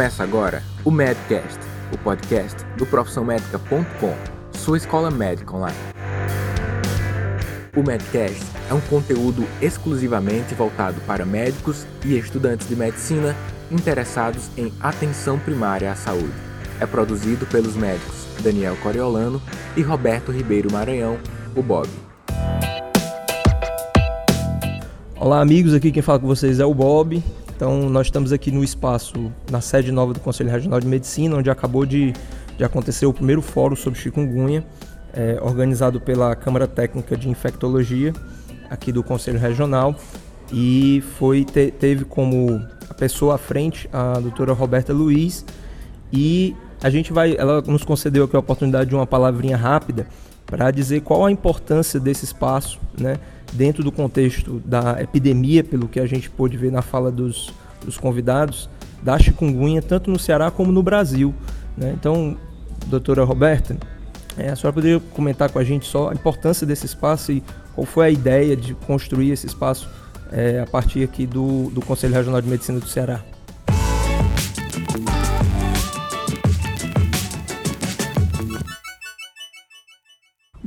Começa agora o Medcast, o podcast do profissãomédica.com, sua escola médica online. O Medcast é um conteúdo exclusivamente voltado para médicos e estudantes de medicina interessados em atenção primária à saúde. É produzido pelos médicos Daniel Coriolano e Roberto Ribeiro Maranhão, o Bob. Olá, amigos. Aqui quem fala com vocês é o Bob. Então, nós estamos aqui no espaço, na sede nova do Conselho Regional de Medicina, onde acabou de, de acontecer o primeiro fórum sobre chikungunya, é, organizado pela Câmara Técnica de Infectologia, aqui do Conselho Regional. E foi te, teve como a pessoa à frente a doutora Roberta Luiz. E a gente vai, ela nos concedeu aqui a oportunidade de uma palavrinha rápida para dizer qual a importância desse espaço, né? Dentro do contexto da epidemia, pelo que a gente pôde ver na fala dos, dos convidados, da chikungunya, tanto no Ceará como no Brasil. Né? Então, doutora Roberta, é, a senhora poderia comentar com a gente só a importância desse espaço e qual foi a ideia de construir esse espaço é, a partir aqui do, do Conselho Regional de Medicina do Ceará?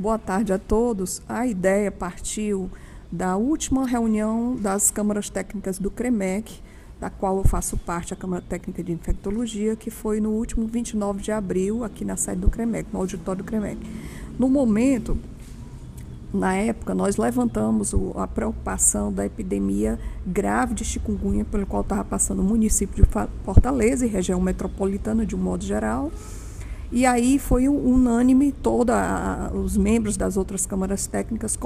Boa tarde a todos. A ideia partiu da última reunião das câmaras técnicas do CREMEC, da qual eu faço parte, a Câmara Técnica de Infectologia, que foi no último 29 de abril, aqui na sede do CREMEC, no auditório do CREMEC. No momento, na época, nós levantamos a preocupação da epidemia grave de chikungunya, pelo qual estava passando o município de Fortaleza e região metropolitana de um modo geral, e aí foi unânime, todos os membros das outras câmaras técnicas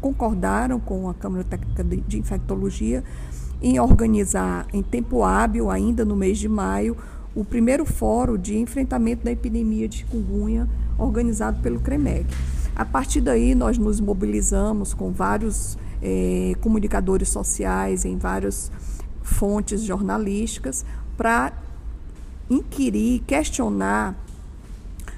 concordaram com a Câmara Técnica de Infectologia em organizar em tempo hábil, ainda no mês de maio, o primeiro fórum de enfrentamento da epidemia de chikungunya organizado pelo CREMEC. A partir daí, nós nos mobilizamos com vários eh, comunicadores sociais, em várias fontes jornalísticas, para inquirir, questionar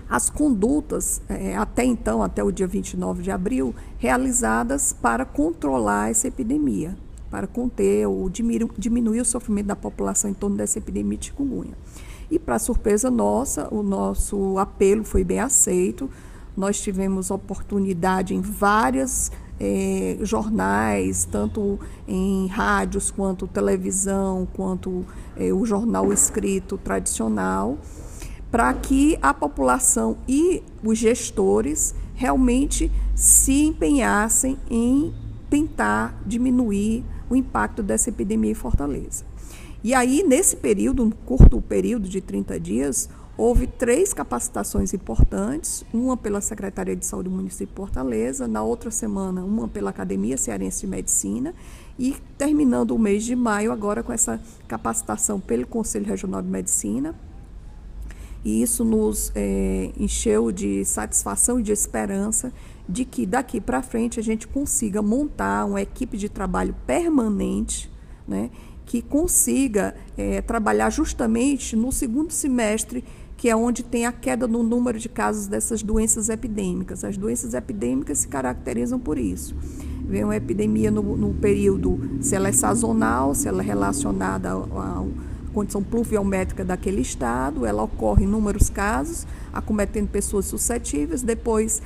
as condutas, é, até então, até o dia 29 de abril, realizadas para controlar essa epidemia, para conter ou diminuir o sofrimento da população em torno dessa epidemia de chikungunya. E, para surpresa nossa, o nosso apelo foi bem aceito. Nós tivemos oportunidade em várias é, jornais, tanto em rádios quanto televisão, quanto é, o jornal escrito tradicional, para que a população e os gestores realmente se empenhassem em tentar diminuir o impacto dessa epidemia em Fortaleza. E aí, nesse período, um curto período de 30 dias, houve três capacitações importantes, uma pela Secretaria de Saúde do município de Fortaleza, na outra semana uma pela Academia Cearense de Medicina e terminando o mês de maio agora com essa capacitação pelo Conselho Regional de Medicina e isso nos é, encheu de satisfação e de esperança de que daqui para frente a gente consiga montar uma equipe de trabalho permanente, né, que consiga é, trabalhar justamente no segundo semestre, que é onde tem a queda no número de casos dessas doenças epidêmicas. As doenças epidêmicas se caracterizam por isso. Vem uma epidemia no, no período, se ela é sazonal, se ela é relacionada ao, ao condição pluviométrica daquele estado, ela ocorre em inúmeros casos, acometendo pessoas suscetíveis, depois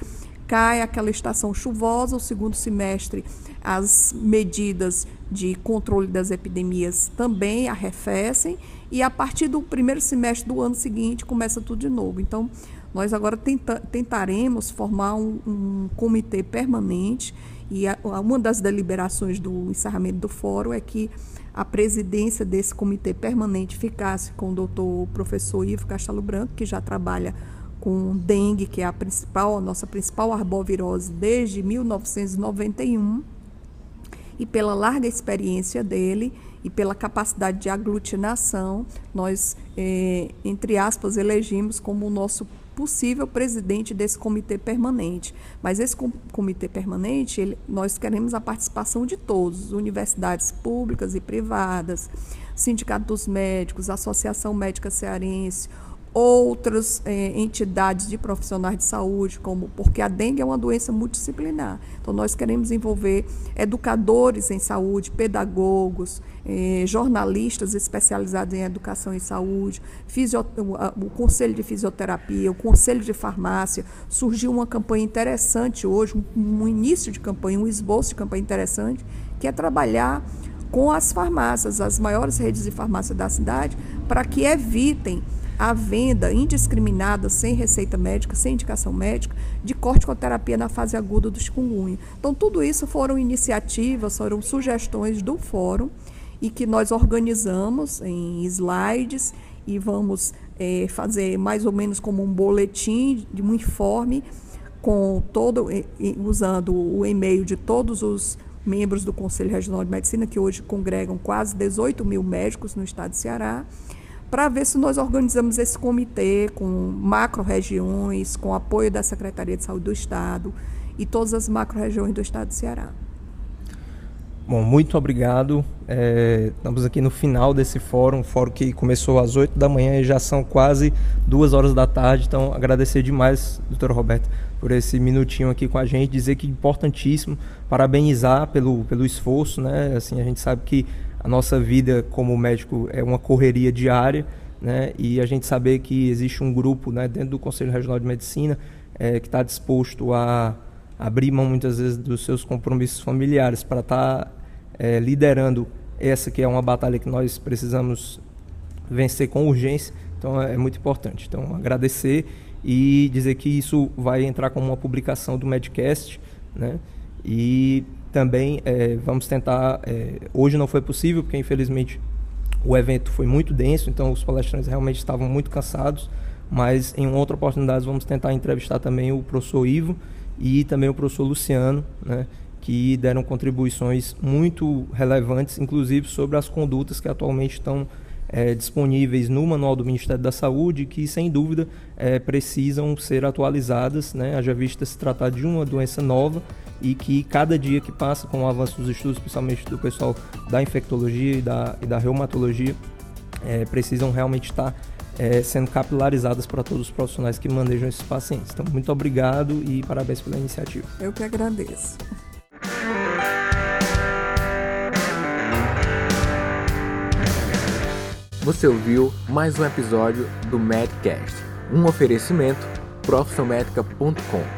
cai aquela estação chuvosa, o segundo semestre as medidas de controle das epidemias também arrefecem e a partir do primeiro semestre do ano seguinte começa tudo de novo. Então, nós agora tenta, tentaremos formar um, um comitê permanente e a, uma das deliberações do encerramento do fórum é que a presidência desse comitê permanente ficasse com o doutor professor Ivo Castelo Branco, que já trabalha com dengue, que é a principal, a nossa principal arbovirose desde 1991, e pela larga experiência dele e pela capacidade de aglutinação, nós, eh, entre aspas, elegimos como o nosso possível presidente desse comitê permanente. Mas esse comitê permanente, ele, nós queremos a participação de todos, universidades públicas e privadas, Sindicato dos Médicos, Associação Médica Cearense, outras eh, entidades de profissionais de saúde, como porque a dengue é uma doença multidisciplinar. Então nós queremos envolver educadores em saúde, pedagogos, eh, jornalistas especializados em educação e saúde, fisio, o, o conselho de fisioterapia, o conselho de farmácia. Surgiu uma campanha interessante hoje, um, um início de campanha, um esboço de campanha interessante, que é trabalhar com as farmácias, as maiores redes de farmácia da cidade, para que evitem a venda indiscriminada, sem receita médica, sem indicação médica, de corticoterapia na fase aguda do chikungunya. Então, tudo isso foram iniciativas, foram sugestões do fórum e que nós organizamos em slides e vamos é, fazer mais ou menos como um boletim de um informe com todo usando o e-mail de todos os membros do Conselho Regional de Medicina que hoje congregam quase 18 mil médicos no estado de Ceará para ver se nós organizamos esse comitê com macro-regiões, com apoio da Secretaria de Saúde do Estado e todas as macro-regiões do Estado de Ceará. Bom, muito obrigado. É, estamos aqui no final desse fórum, fórum que começou às 8 da manhã e já são quase duas horas da tarde. Então, agradecer demais, doutor Roberto, por esse minutinho aqui com a gente, dizer que é importantíssimo, parabenizar pelo, pelo esforço, né? Assim, a gente sabe que a nossa vida como médico é uma correria diária, né? E a gente saber que existe um grupo, né, dentro do Conselho Regional de Medicina, é, que está disposto a abrir mão muitas vezes dos seus compromissos familiares para estar tá, é, liderando essa que é uma batalha que nós precisamos vencer com urgência. Então é, é muito importante. Então agradecer e dizer que isso vai entrar como uma publicação do Medcast, né? E também é, vamos tentar. É, hoje não foi possível, porque infelizmente o evento foi muito denso, então os palestrantes realmente estavam muito cansados. Mas em outra oportunidade vamos tentar entrevistar também o professor Ivo e também o professor Luciano, né, que deram contribuições muito relevantes, inclusive sobre as condutas que atualmente estão é, disponíveis no Manual do Ministério da Saúde, que sem dúvida é, precisam ser atualizadas, né, haja vista se tratar de uma doença nova e que cada dia que passa com o avanço dos estudos, principalmente do pessoal da infectologia e da, e da reumatologia, é, precisam realmente estar é, sendo capilarizadas para todos os profissionais que manejam esses pacientes. Então, muito obrigado e parabéns pela iniciativa. Eu que agradeço. Você ouviu mais um episódio do Medcast, um oferecimento profissionmedica.com